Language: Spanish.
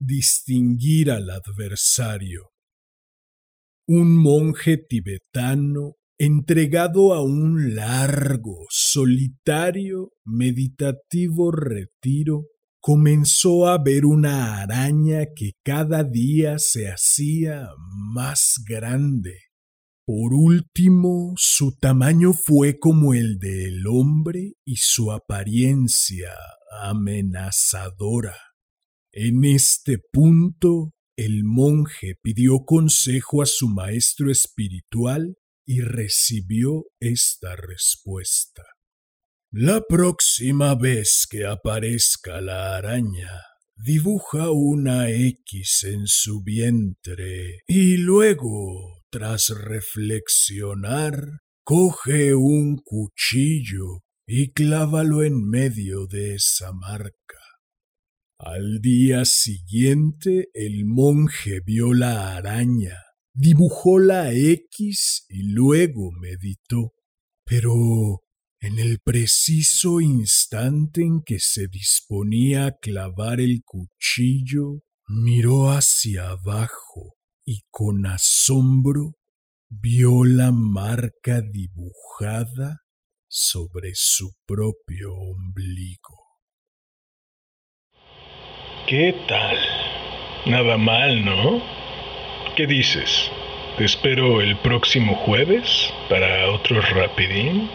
distinguir al adversario. Un monje tibetano entregado a un largo, solitario, meditativo retiro, comenzó a ver una araña que cada día se hacía más grande. Por último, su tamaño fue como el del hombre y su apariencia amenazadora. En este punto, el monje pidió consejo a su maestro espiritual y recibió esta respuesta. La próxima vez que aparezca la araña, dibuja una X en su vientre y luego, tras reflexionar, coge un cuchillo y clávalo en medio de esa marca. Al día siguiente el monje vio la araña, dibujó la X y luego meditó. Pero en el preciso instante en que se disponía a clavar el cuchillo, miró hacia abajo y con asombro vio la marca dibujada sobre su propio ombligo. ¿Qué tal? Nada mal, ¿no? ¿Qué dices? ¿Te espero el próximo jueves para otro rapidín?